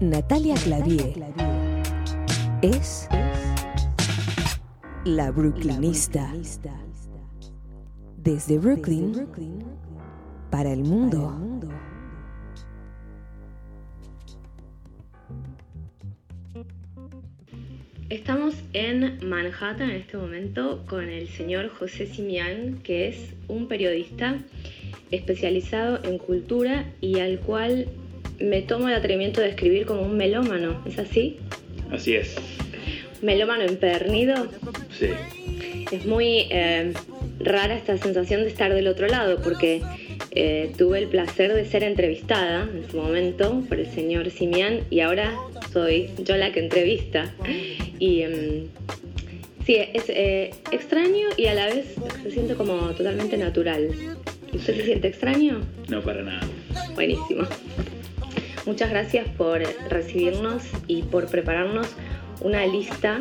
Natalia Clavier es la Brooklynista. Desde Brooklyn para el mundo. Estamos en Manhattan en este momento con el señor José Simián, que es un periodista especializado en cultura y al cual me tomo el atrevimiento de escribir como un melómano. ¿Es así? Así es. ¿Melómano empernido? Sí. Es muy eh, rara esta sensación de estar del otro lado porque eh, tuve el placer de ser entrevistada en su momento por el señor Simián y ahora soy yo la que entrevista. Y em, sí, es eh, extraño y a la vez se siente como totalmente natural. ¿Usted se siente extraño? No, para nada. Buenísimo. Muchas gracias por recibirnos y por prepararnos una lista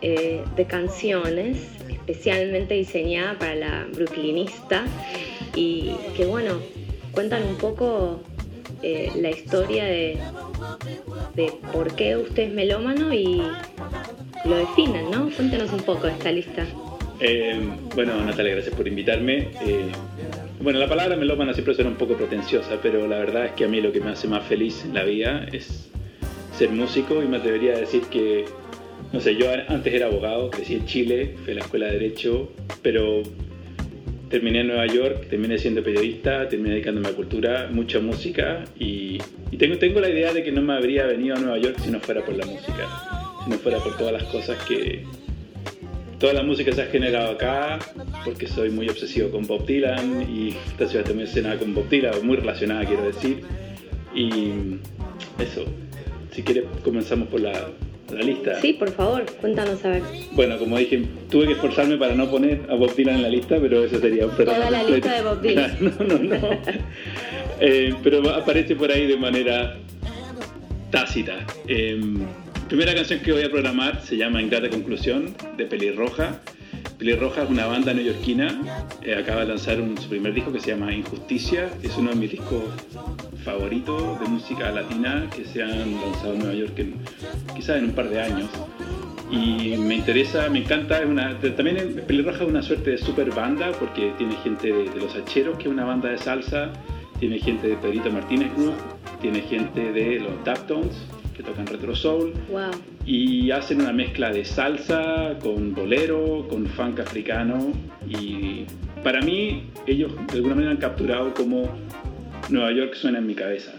eh, de canciones especialmente diseñada para la brooklynista y que bueno, cuentan un poco eh, la historia de, de por qué usted es melómano y lo definen, ¿no? Cuéntenos un poco esta lista. Eh, bueno, Natalia, gracias por invitarme. Bueno, la palabra melómano siempre suena un poco pretenciosa, pero la verdad es que a mí lo que me hace más feliz en la vida es ser músico y me atrevería a decir que, no sé, yo antes era abogado, crecí en Chile, fui a la escuela de Derecho, pero terminé en Nueva York, terminé siendo periodista, terminé dedicándome a cultura, mucha música y, tengo la idea de que no me habría venido a Nueva York si no fuera por la música, si no fuera por todas las cosas que... Toda la música se ha generado acá porque soy muy obsesivo con Bob Dylan y esta ciudad también nada con Bob Dylan, muy relacionada quiero decir. Y eso, si quieres comenzamos por la, la lista. Sí, por favor, cuéntanos a ver. Bueno, como dije, tuve que esforzarme para no poner a Bob Dylan en la lista, pero eso sería un Toda la lista de Bob Dylan. no, no, no. Eh, pero aparece por ahí de manera tácita. Eh, primera canción que voy a programar se llama Ingrata Conclusión de Pelirroja. Pelirroja es una banda neoyorquina, eh, acaba de lanzar un, su primer disco que se llama Injusticia, es uno de mis discos favoritos de música latina que se han lanzado en Nueva York quizás en un par de años. Y me interesa, me encanta, también Pelirroja es una suerte de super banda porque tiene gente de, Los Hacheros, que es una banda de salsa, tiene gente de Pedrito Martínez Group, tiene gente de los Daptones, que tocan retro soul, Wow. y hacen una mezcla de salsa con bolero, con funk africano y para mí ellos de alguna manera han capturado como Nueva York suena en mi cabeza.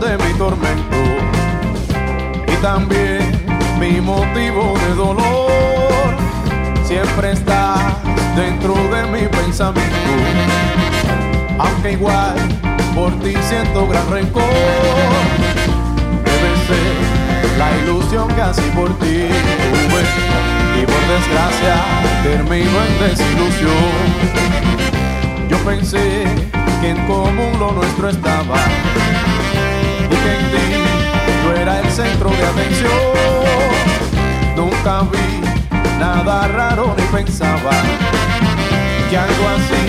De mi tormento y también mi motivo de dolor. Siempre estás dentro de mi pensamiento, aunque igual por ti siento gran rencor. Debe ser la ilusión así por ti tuve y por desgracia termino en desilusión. Yo pensé que en común lo nuestro estaba en era el centro de atención. Nunca vi nada raro ni pensaba que algo así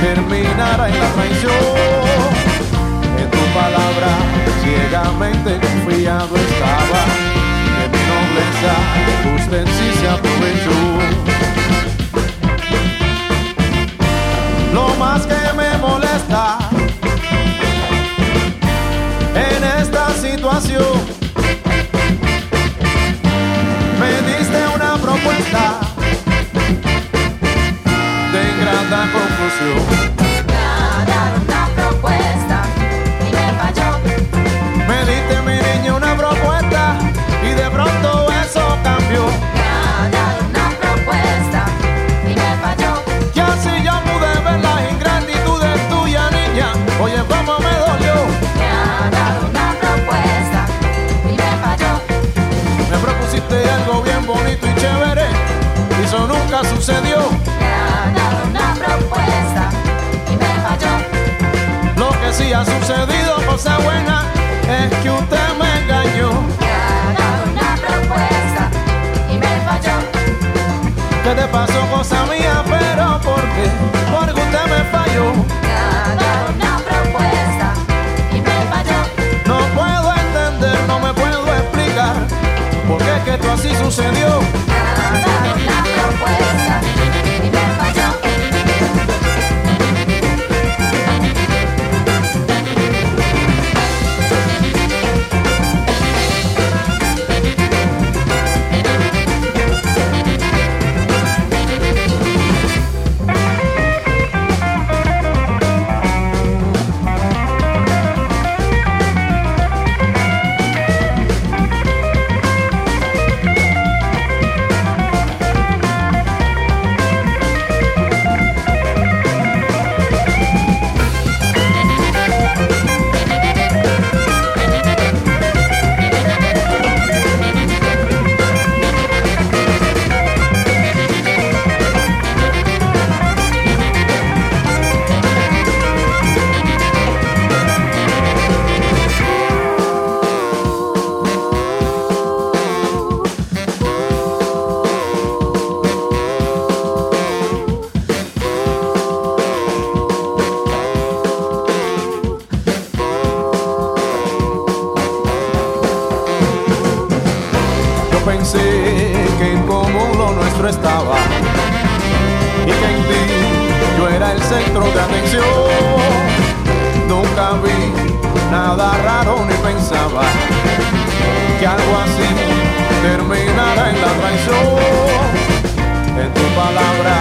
terminara en la traición. En tu palabra ciegamente confiado estaba, de mi nobleza usted sí se aprovechó. lo más que me molesta esta situación. Me diste una propuesta de ingrata conclusión. una propuesta y me ¿Qué te pasó, cosa mía? Pero ¿por qué? Porque usted me falló. Me ha dado una propuesta y me falló. No puedo entender, no me puedo explicar por qué es que esto así sucedió. Centro de atención. Nunca vi nada raro ni pensaba que algo así terminara en la traición. En tu palabra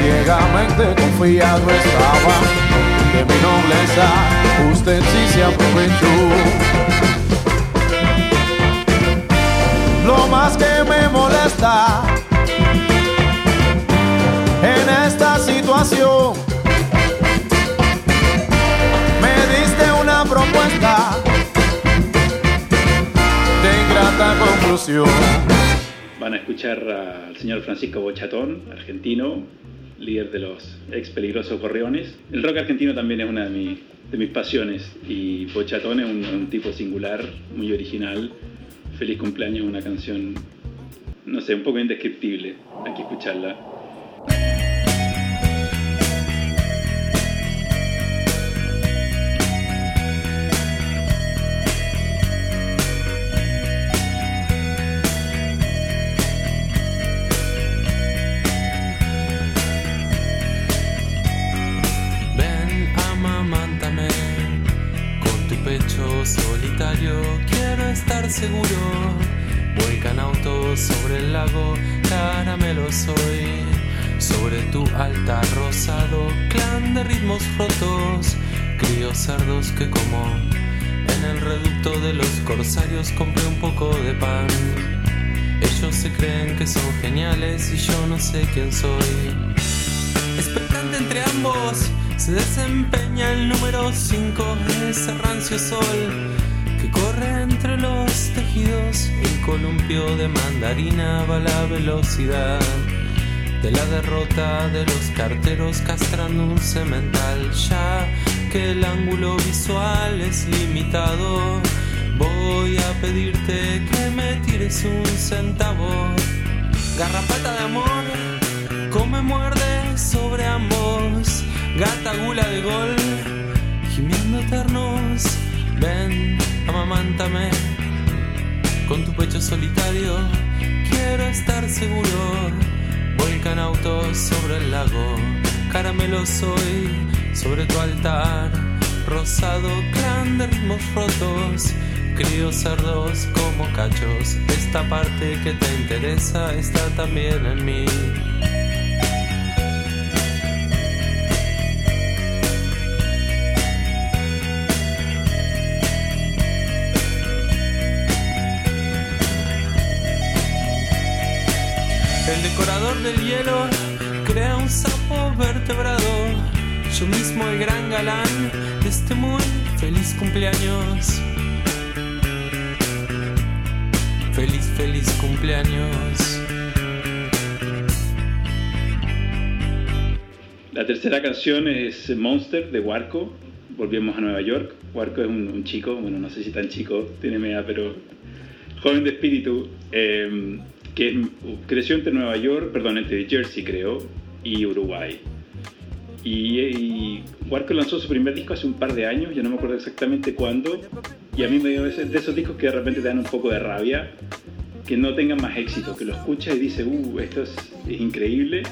ciegamente confiado estaba de mi nobleza, usted sí se aprovechó. Lo más que me molesta en esta situación, Van a escuchar al señor Francisco Bochatón, argentino, líder de los ex peligrosos gorriones. El rock argentino también es una de, mi- de mis pasiones y Bochatón es un, un tipo singular, muy original. Feliz cumpleaños, una canción, no sé, un poco indescriptible. Hay que escucharla. Solitario. Quiero estar seguro. Vuelcan autos sobre el lago, caramelo soy. Sobre tu altar rosado, clan de ritmos rotos. Crío cerdos que como en el reducto de los corsarios compré un poco de pan. Ellos se creen que son geniales y yo no sé quién soy. Expectante entre ambos, se desempeña el número 5, ese rancio sol que corre entre los tejidos. El columpio de mandarina va a la velocidad de la derrota de los carteros castrando un cemental. Ya que el ángulo visual es limitado, voy a pedirte que me tires un centavo. Garrapata de amor, come muerde sobre ambos. Gata gula de gol, gimiendo eternos. Ven, amamántame con tu pecho solitario. Quiero estar seguro. Volcan autos sobre el lago, caramelo soy sobre tu altar. Rosado clan de ritmos rotos, crío cerdos como cachos. Esta parte que te interesa está también en mí. El decorador del hielo crea un sapo vertebrado. Yo mismo el gran galán de este muy feliz cumpleaños. Feliz, feliz cumpleaños. La tercera canción es Monster de Warco. volvimos a Nueva York. Warco es un, un chico, bueno, no sé si tan chico, tiene media, pero joven de espíritu, eh, que creció entre Nueva York, perdón, entre Jersey creo, y Uruguay. Y, y lanzó su primer disco hace un par de años, yo no me acuerdo exactamente cuándo, y a mí me dio ese- de esos discos que de repente te dan un poco de rabia, que no tengan más éxito, que lo escuchas y dices, uh, esto es, es increíble.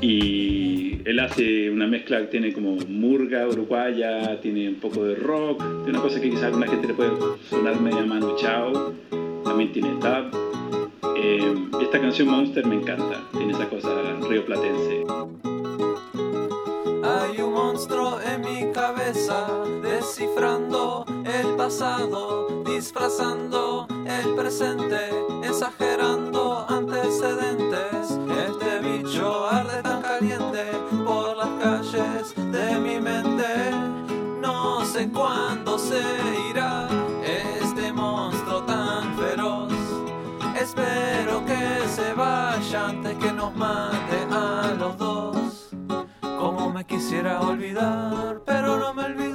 Y él hace una mezcla que tiene como murga uruguaya, tiene un poco de rock, tiene una cosa que quizás a alguna gente le puede sonar media Manu Chao, también tiene dub. Eh, esta canción Monster me encanta, tiene esa cosa rioplatense. Hay un monstruo en mi cabeza, descifrando el pasado, disfrazando el presente, exagerando antecedentes. Este bicho arde tan caliente por las calles de mi mente. No sé cuándo se irá antes que nos mate a los dos. Como me quisiera olvidar, pero no me olvido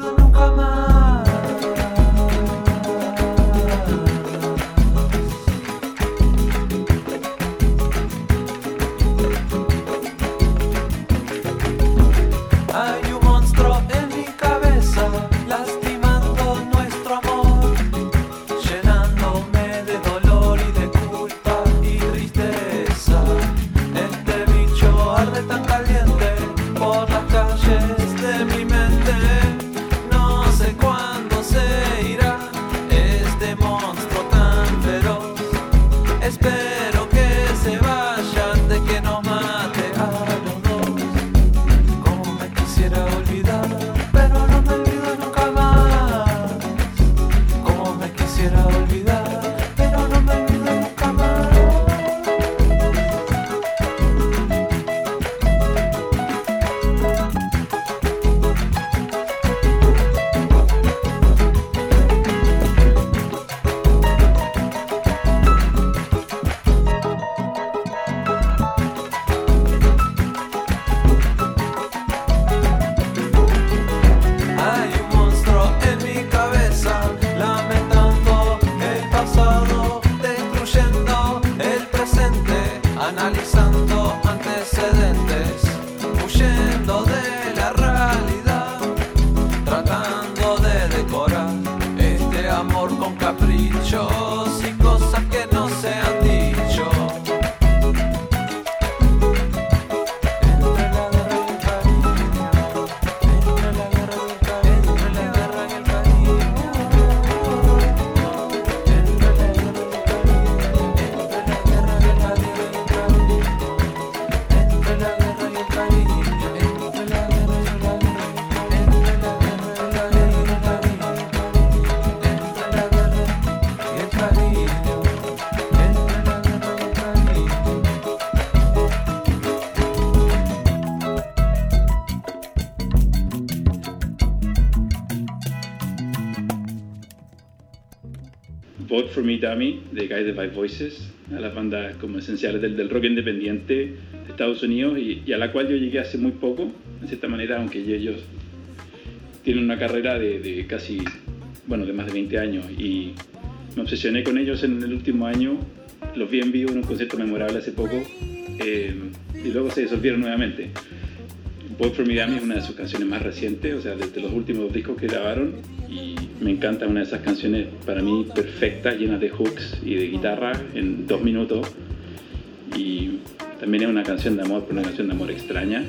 de the Five Voices, a las bandas como esenciales del, del rock independiente de Estados Unidos y, y a la cual yo llegué hace muy poco, de cierta manera, aunque ellos tienen una carrera de, de casi, bueno, de más de 20 años y me obsesioné con ellos en el último año, los vi en vivo en un concierto memorable hace poco eh, y luego se disolvieron nuevamente. For Me Dummy es una de sus canciones más recientes, o sea, desde los últimos discos que grabaron y me encanta una de esas canciones para mí perfectas, llenas de hooks y de guitarra en dos minutos y también es una canción de amor, pero una canción de amor extraña.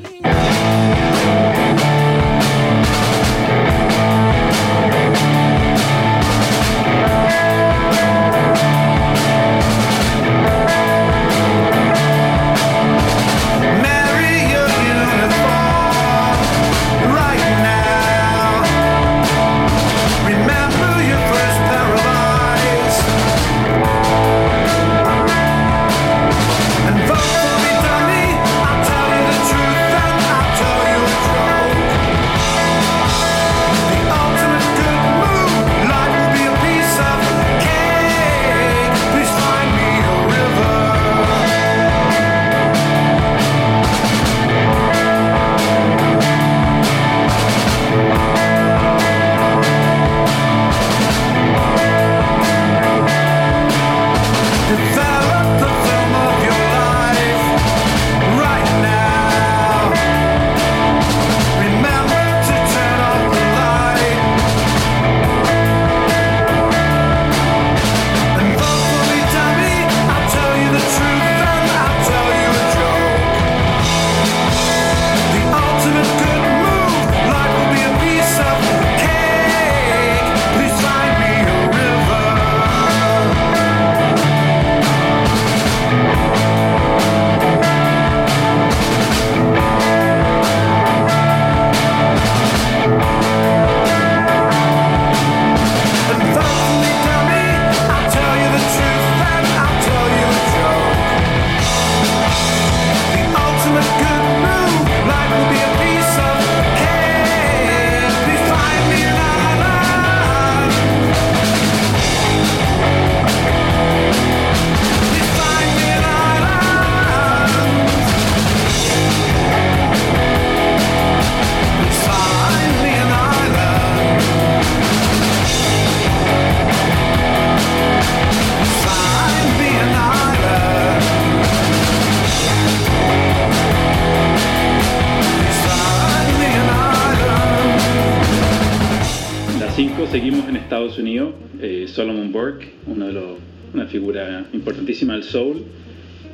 Estados Unidos. Eh, Solomon Burke, una figura importantísima del soul.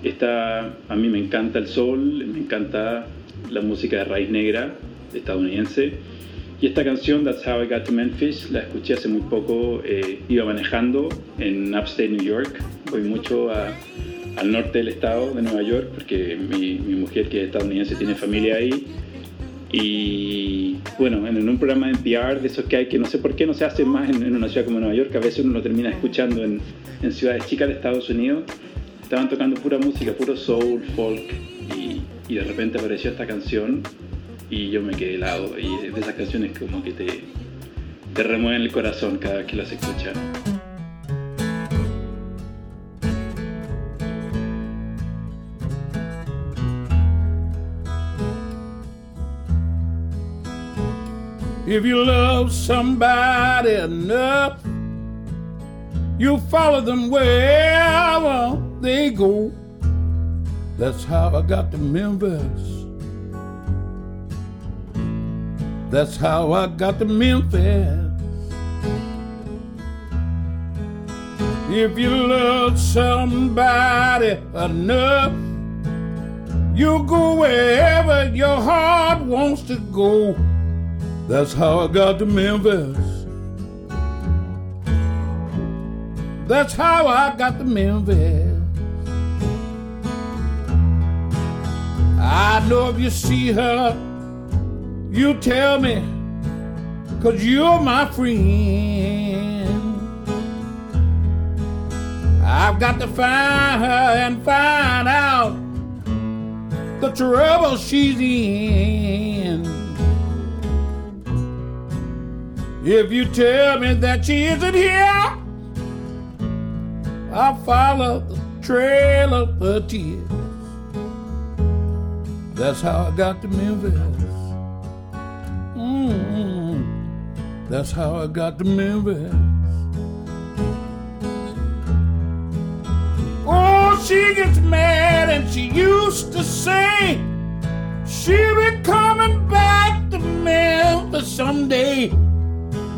Está, a mí me encanta el soul, me encanta la música de raíz negra estadounidense. Y esta canción, That's How I Got to Memphis, la escuché hace muy poco. eh, iba manejando en Upstate New York. Voy mucho al norte del estado de Nueva York porque mi, mi mujer, que es estadounidense, tiene familia ahí. Y bueno, en, un programa de NPR de esos que hay, que no sé por qué no se hace más en, una ciudad como Nueva York, a veces uno lo termina escuchando en, ciudades chicas de Estados Unidos, estaban tocando pura música, puro soul, folk, y, y de repente apareció esta canción y yo me quedé helado. Y es de esas canciones como que te, te remueven el corazón cada vez que las escuchas. If you love somebody enough, you'll follow them wherever they go. That's how I got to Memphis. That's how I got to Memphis. If you love somebody enough, you go wherever your heart wants to go. That's how I got to Memphis. That's how I got to Memphis. I know if you see her, you tell me, cause you're my friend. I've got to find her and find out the trouble she's in. If you tell me that she isn't here, I'll follow the trail of her tears. That's how I got to Memphis. mm That's how I got to Memphis. Oh, she gets mad and she used to say she'll be coming back to Memphis someday.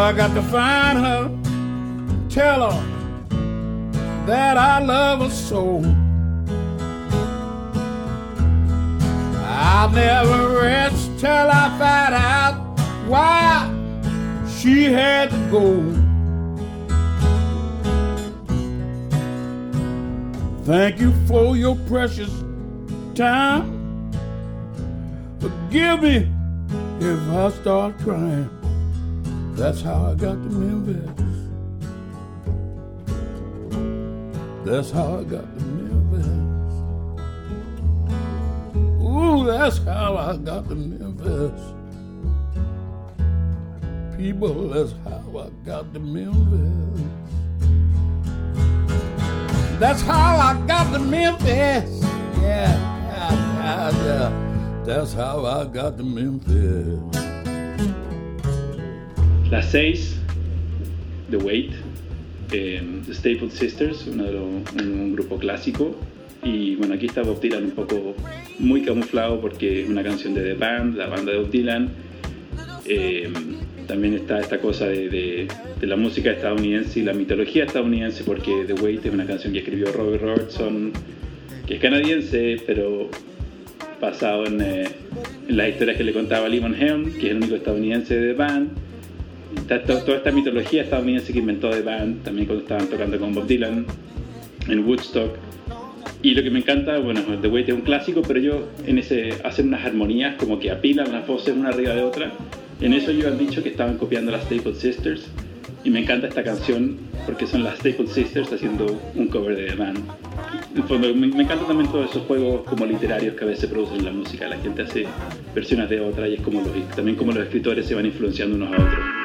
I got to find her, tell her that I love her so. I'll never rest till I find out why she had to go. Thank you for your precious time. Forgive me if I start crying. That's how I got to Memphis. That's how I got to Memphis. Ooh, that's how I got to Memphis. People, that's how I got to Memphis. That's how I got to Memphis. Yeah, yeah, yeah. That's how I got to Memphis. Las seis, The Wait, eh, The Staple Sisters, un, grupo clásico. Y bueno, aquí está Bob Dylan un poco muy camuflado porque es una canción de The Band, la banda de Bob Dylan. Eh, también está esta cosa de la música estadounidense y la mitología estadounidense porque The Wait es una canción que escribió Robert Robertson, que es canadiense, pero basado en, eh, en las historias que le contaba Lemon Helm, que es el único estadounidense de The Band. Toda esta mitología estadounidense que inventó The Band, también cuando estaban tocando con Bob Dylan en Woodstock. Y lo que me encanta, bueno, The Wait es un clásico, pero ellos en ese hacen unas armonías como que apilan las voces una arriba de otra. En eso ellos han dicho que estaban copiando las Staple Sisters. Y me encanta esta canción porque son las Staple Sisters haciendo un cover de The Band. En fondo, me, me encantan también todos esos juegos como literarios que a veces producen en la música. La gente hace versiones de otra y es como los, también como los escritores se van influenciando unos a otros.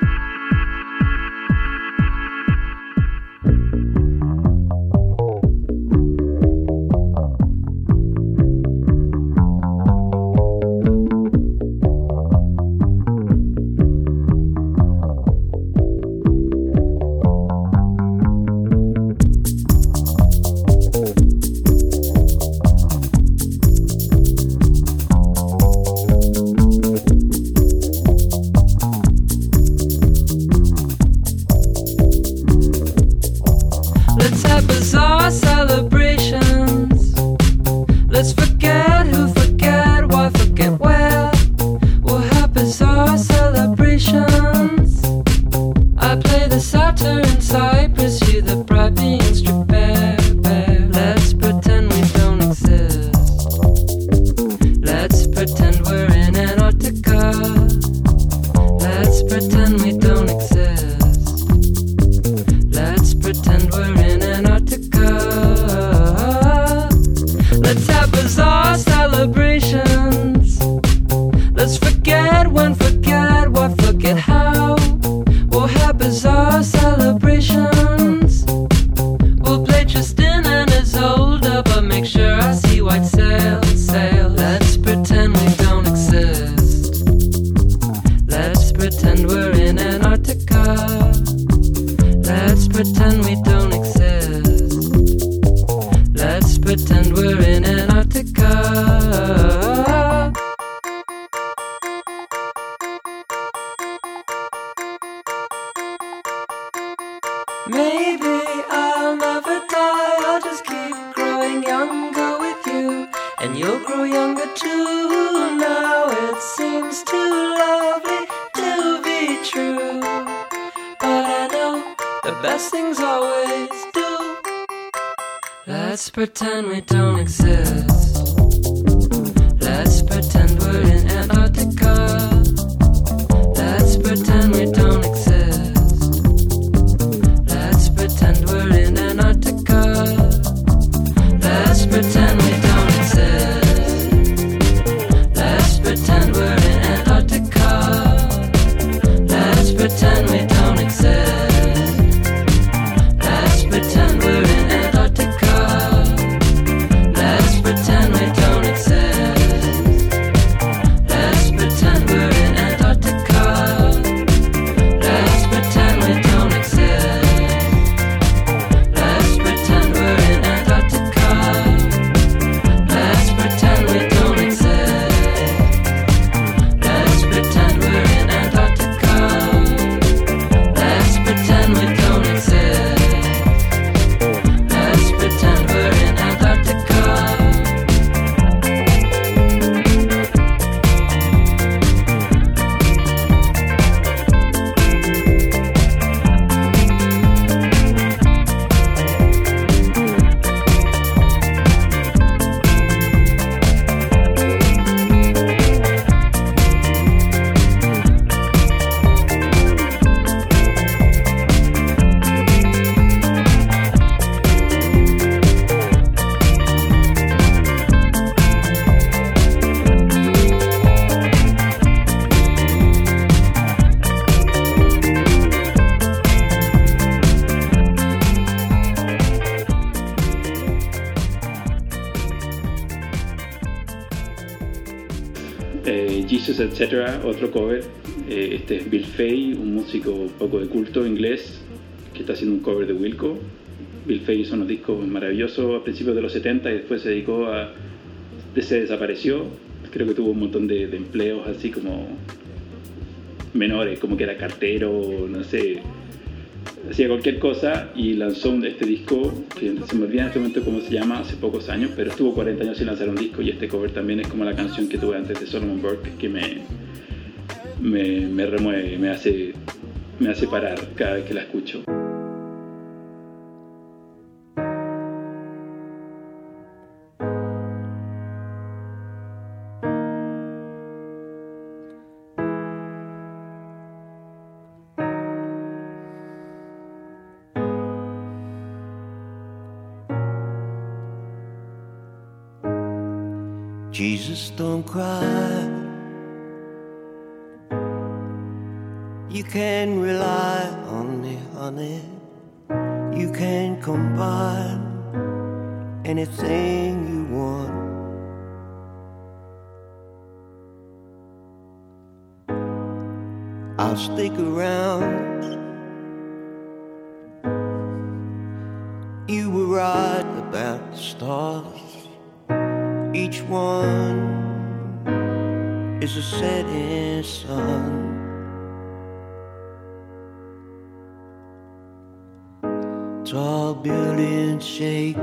Etc., otro cover. Eh, este es Bill Fay, un músico un poco de culto inglés que está haciendo un cover de Wilco. Bill Fay hizo unos discos maravillosos a principios de los 70 y después se dedicó a. se desapareció. Creo que tuvo un montón de, de empleos así como menores, como que era cartero, no sé, hacía cualquier cosa y lanzó este disco, que se me olvida en este momento cómo se llama, hace pocos años, pero estuvo 40 años sin lanzar un disco y este cover también es como la canción que tuve antes de Solomon Burke que me, me, me remueve, me hace, me hace parar cada vez que la escucho. Don't cry. You can rely on me, honey. You can combine anything you want. I'll stick around. You were right about the stars. Each one is a setting sun. Tall buildings shake,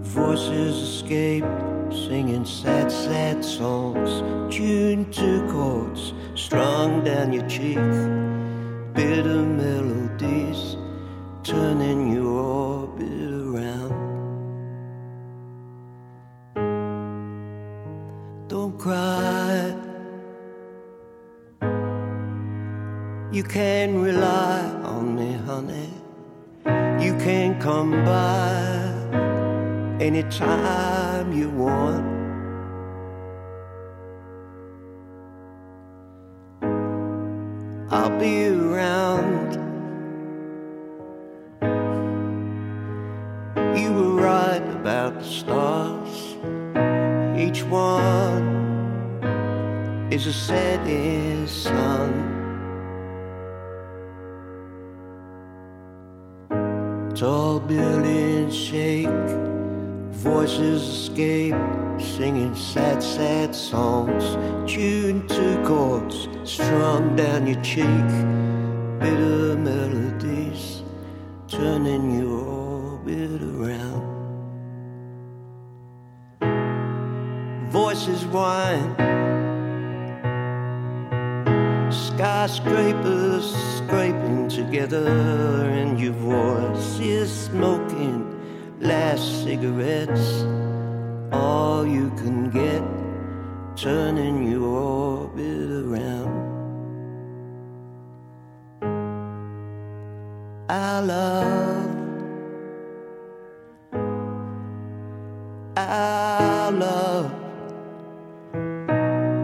voices escape, singing sad, sad songs, tuned to chords strung down your cheek. Bitter melodies Don't cry. You can rely on me, honey. You can come by anytime you want. Buildings shake, voices escape, singing sad, sad songs, tuned to chords strung down your cheek. Bitter melodies turning your orbit around. voices whine. Skyscrapers scraping together, voice is smoking last cigarettes. All you can get, turning your orbit around. Our love, our love,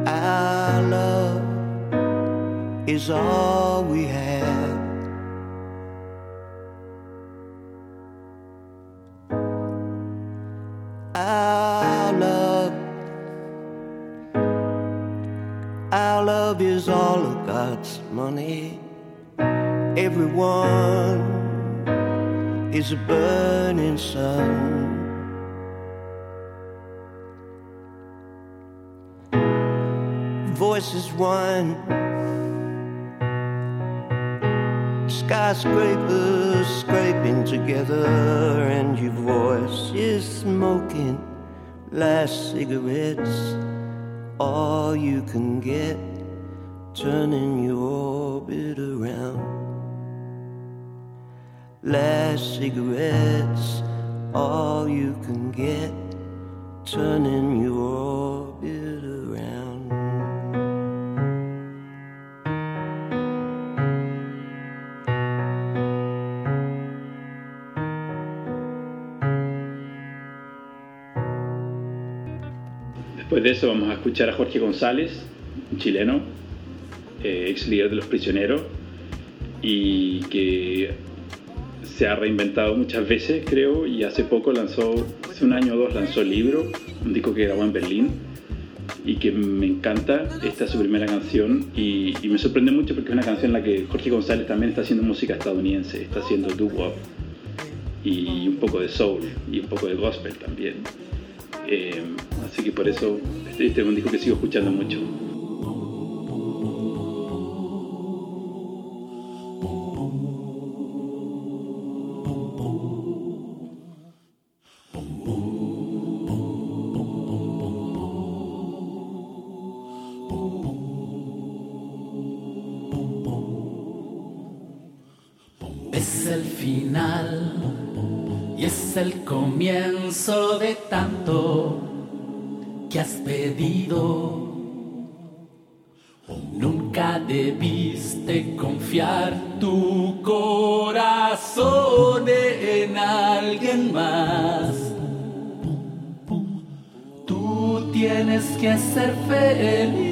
our love is all we have. Everyone is a burning sun. Voices whine, skyscrapers scraping together, and your voice is smoking last cigarettes. All you can get, turning your orbit around. Last cigarettes, all you can get, turning your orbit around. Después de eso vamos a escuchar a Jorge González, un chileno, eh, ex líder de los prisioneros, y que se ha reinventado muchas veces, creo, y hace poco lanzó, hace un año o dos, lanzó el libro, un disco que grabó en Berlín, y que me encanta. Esta es su primera canción, y, me sorprende mucho porque es una canción en la que Jorge González también está haciendo música estadounidense, está haciendo doo-wop, y un poco de soul, y un poco de gospel también. Eh, así que por eso este, este es un disco que sigo escuchando mucho. Comienzo de tanto que has pedido. Nunca debiste confiar tu corazón en alguien más. Tú tienes que ser feliz.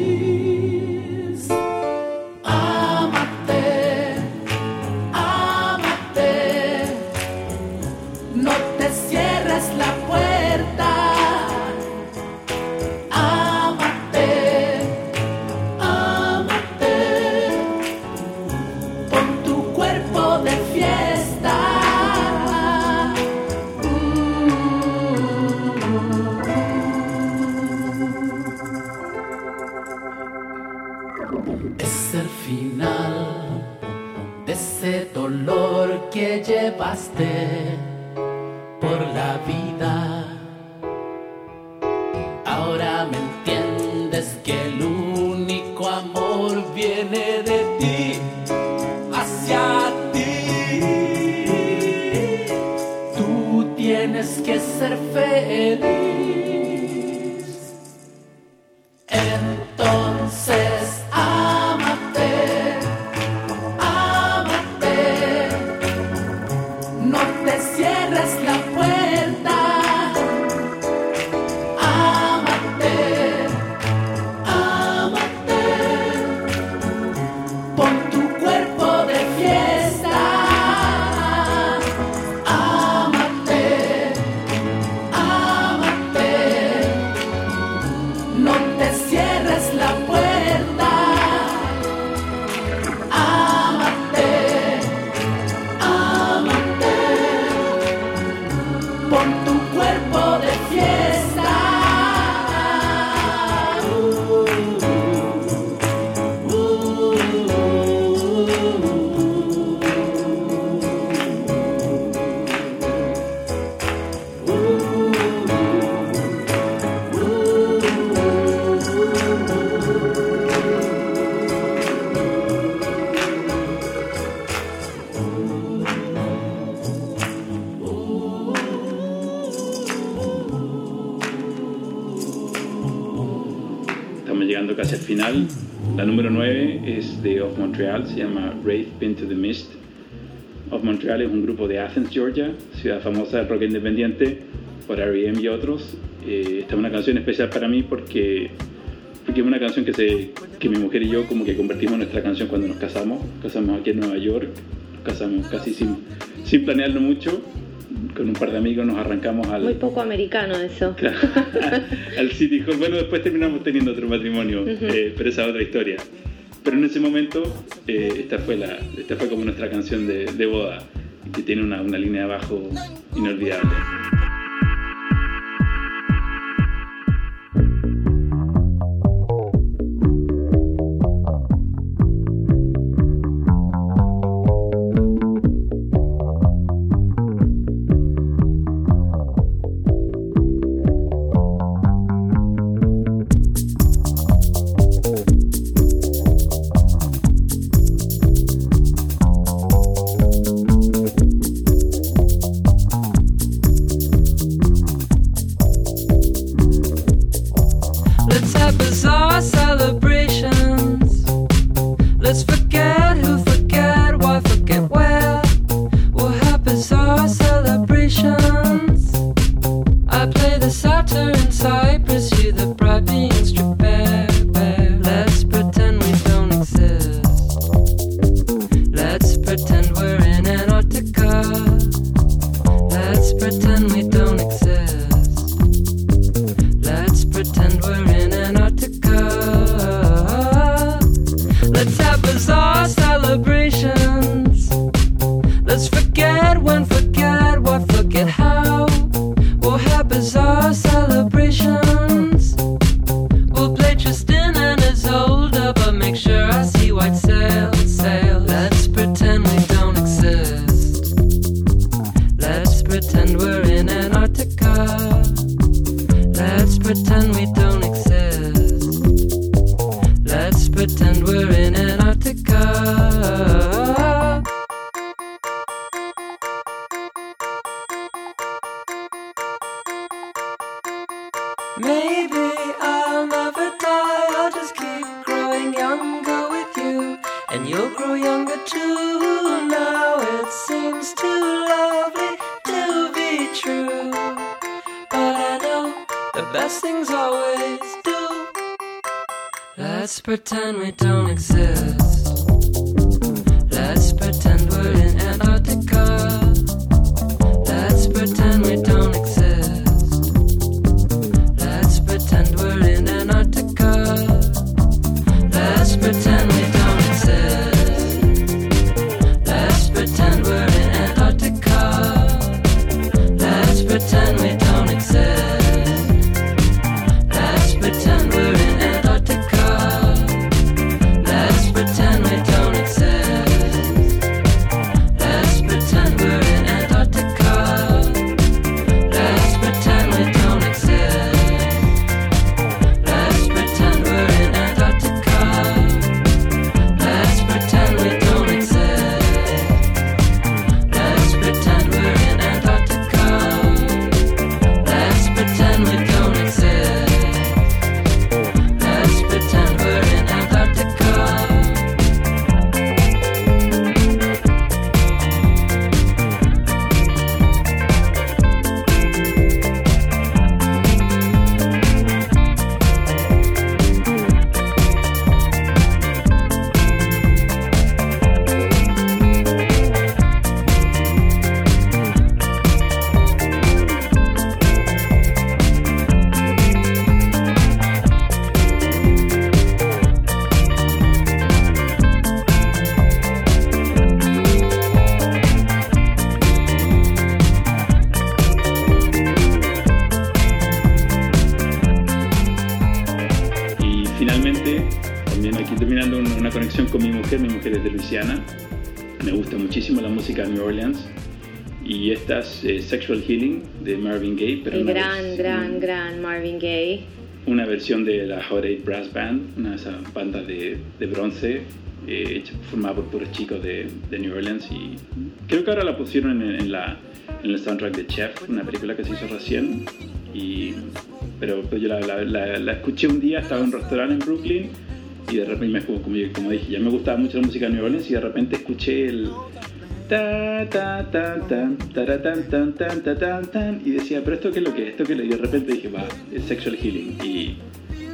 Famosa del rock independiente por R.E.M. y otros. Eh, esta es una canción especial para mí porque, porque es una canción que, se, que mi mujer y yo como que convertimos en nuestra canción cuando nos casamos. Casamos aquí en Nueva York, nos casamos casi sin, sin planearlo mucho. Con un par de amigos nos arrancamos al, Muy poco americano eso. al City Hall. Bueno, después terminamos teniendo otro matrimonio, eh, pero esa es otra historia. Pero en ese momento, eh, esta, fue la, esta fue como nuestra canción de, de boda, que tiene una, una línea de bajo inolvidable. Me gusta muchísimo la música de New Orleans. Y esta es eh, Sexual Healing de Marvin Gaye. Pero Una versión de la Hot Eight Brass Band, una de esas bandas de, bronce eh, formada por puros chicos de, New Orleans. Y creo que ahora la pusieron en, la, en el soundtrack de Chef, una película que se hizo recién. Y, pero, pues, yo la, la, la escuché un día, estaba en un restaurante en Brooklyn y de repente, me como, como dije, ya me gustaba mucho la música de New Orleans y de repente escuché el y decía, pero esto qué es lo que es, esto qué es, y de repente dije, va, es Sexual Healing y,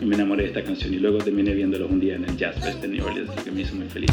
me enamoré de esta canción y luego terminé viéndolos un día en el Jazz Fest de New Orleans, lo que me hizo muy feliz.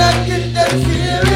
I get that feeling.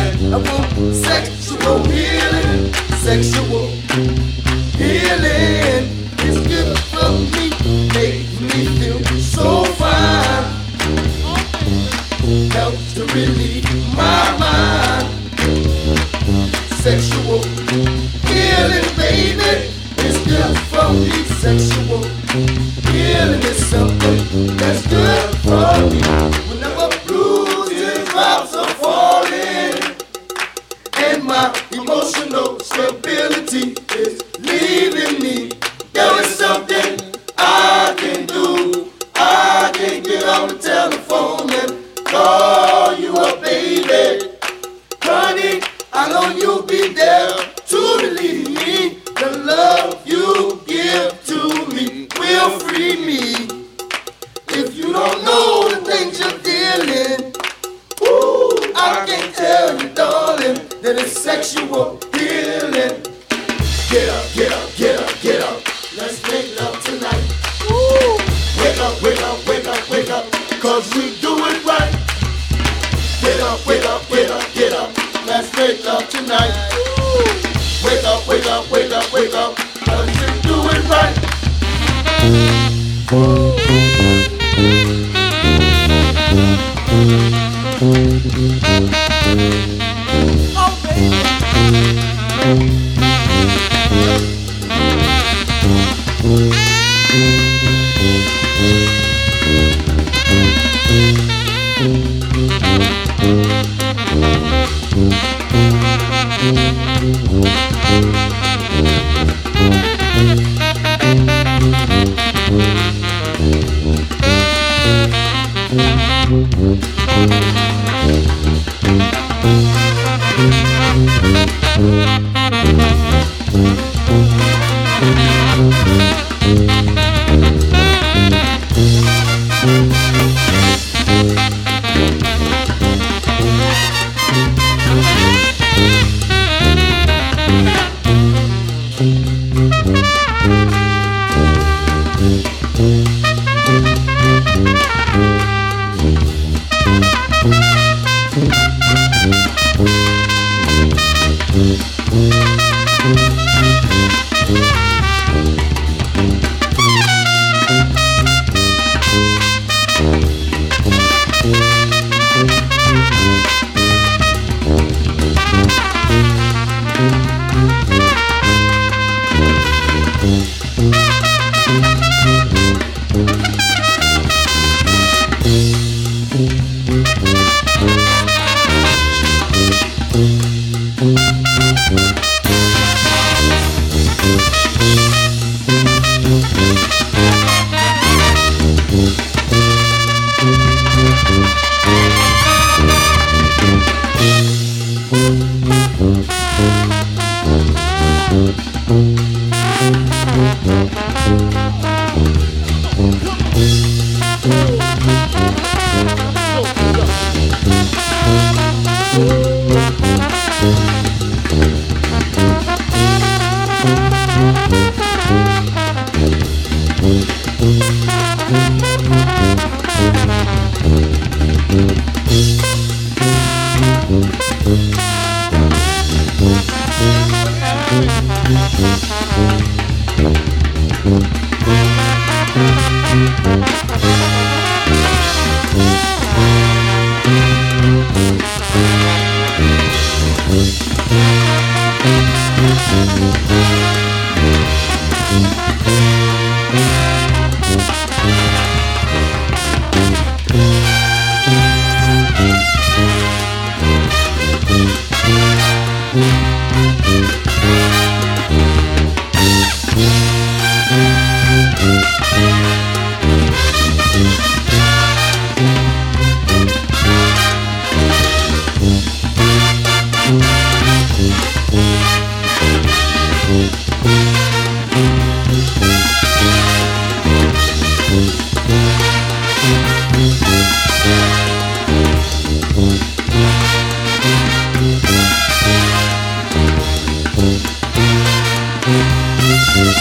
Bueno,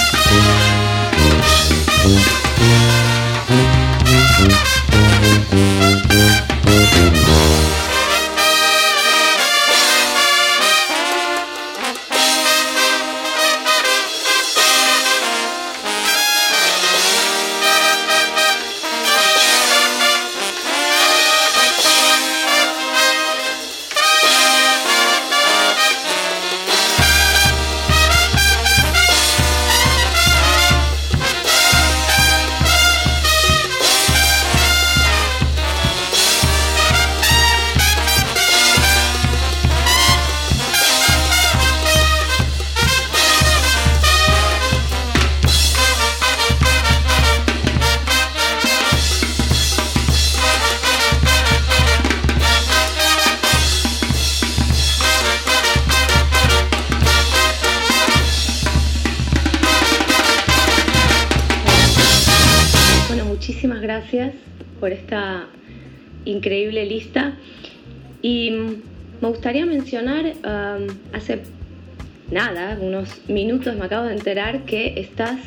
que estás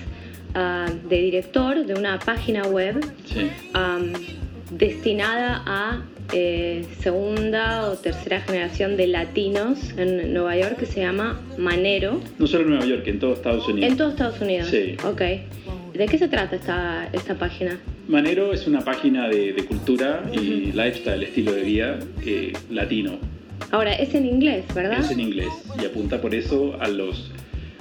ah, de director de una página web Sí. um, destinada a eh, segunda o tercera generación de latinos en Nueva York que se llama Manero. No solo en Nueva York, en todo Estados Unidos. En todos Estados Unidos. Sí. Ok. ¿De qué se trata esta, esta página? Manero es una página de, de cultura y lifestyle, estilo de vida eh, latino. Ahora, es en inglés, ¿verdad? Es en inglés y apunta por eso a los,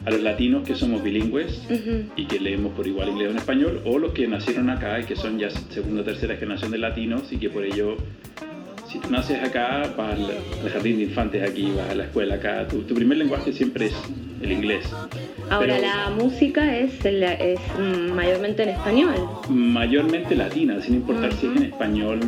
a los latinos que somos bilingües y que leemos por igual inglés o en español, o los que nacieron acá y que son ya segunda o tercera generación de latinos y que por ello Si tú naces acá, vas al, al jardín de infantes aquí, vas a la escuela acá, tu, tu primer lenguaje siempre es el inglés. Ahora, Pero la música es, mayormente en español, Mayormente latina, sin importar si es en español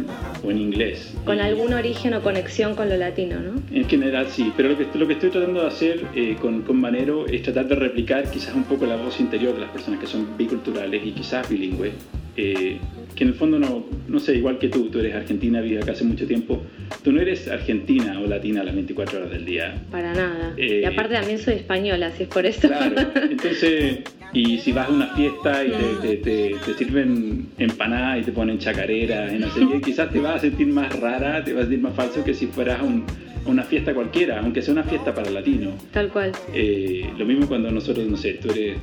o en inglés. con algún origen o conexión con lo latino, ¿no? En general sí, pero lo que, lo que estoy tratando de hacer eh, con, con Manero es tratar de replicar quizás un poco la voz interior de las personas que son biculturales y quizás bilingües, eh, que en el fondo no, no sé, igual que tú, tú eres argentina, vives acá hace mucho tiempo, tú no eres argentina o latina las 24 horas del día. Para nada. Eh, y aparte también soy española, si es por eso. Claro, entonces, y si vas a una fiesta y te, te- te- te sirven empanadas y te ponen chacareras y no sé qué, quizás te vas a sentir más rara, te vas a sentir más falso que si fueras a, un- una fiesta cualquiera, aunque sea una fiesta para latinos. Tal cual. Eh, lo mismo cuando nosotros, no sé, tú eres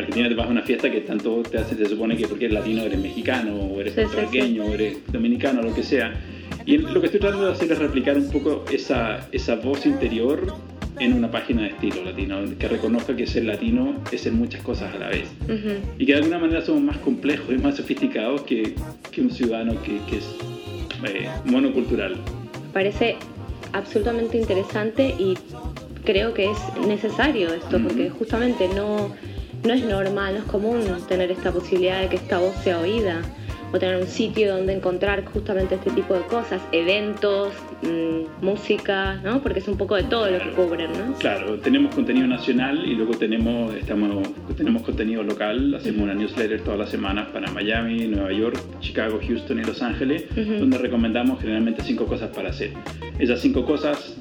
argentina, te vas a una fiesta que tanto te hace, te supone que porque eres latino eres mexicano, o eres Sí, sí, puertorriqueño, o eres dominicano, lo que sea. Y lo que estoy tratando de hacer es replicar un poco esa, esa voz interior en una página de estilo latino, que reconozca que ser latino es ser muchas cosas a la vez. Ujú. Y que de alguna manera somos más complejos y más sofisticados que, que un ciudadano que, que es eh, monocultural. Parece absolutamente interesante y creo que es necesario esto, Ujú. porque justamente no, no es normal, no es común tener esta posibilidad de que esta voz sea oída o tener un sitio donde encontrar justamente este tipo de cosas, eventos, mm, música, ¿no? Porque es un poco de todo lo que cubren, ¿no? Claro, tenemos contenido nacional y luego tenemos, estamos, tenemos contenido local. Hacemos una newsletter todas las semanas para Miami, Nueva York, Chicago, Houston y Los Ángeles, donde recomendamos generalmente cinco cosas para hacer. Esas cinco cosas,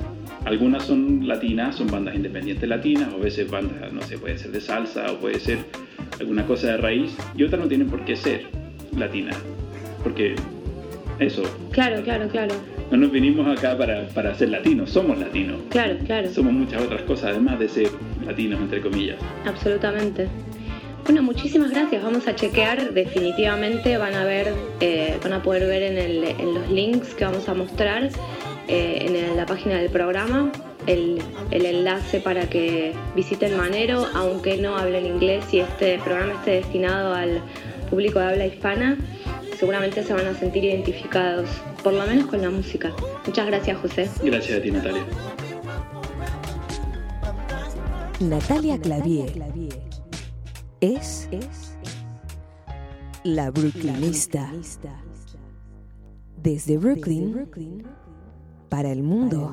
algunas son latinas, son bandas independientes latinas, o a veces bandas, no sé, puede ser de salsa o puede ser alguna cosa de raíz, y otras no tienen por qué ser latinas, porque eso, Claro, claro, claro, no nos vinimos acá para, para ser latinos, somos latinos. claro, claro. Somos muchas otras cosas, además de ser latinos, entre comillas. Absolutamente. Bueno, muchísimas gracias. Vamos a chequear definitivamente. Van a ver, eh, van a poder ver en, el- en los links que vamos a mostrar eh, en la página del programa el, el enlace para que visiten Manero, aunque no hablen inglés y este programa esté destinado al público de habla hispana. Seguramente se van a sentir identificados, por lo menos con la música. Muchas gracias, José. Gracias a ti, Natalia. Natalia Clavier es la brooklynista. Desde Brooklyn para el mundo.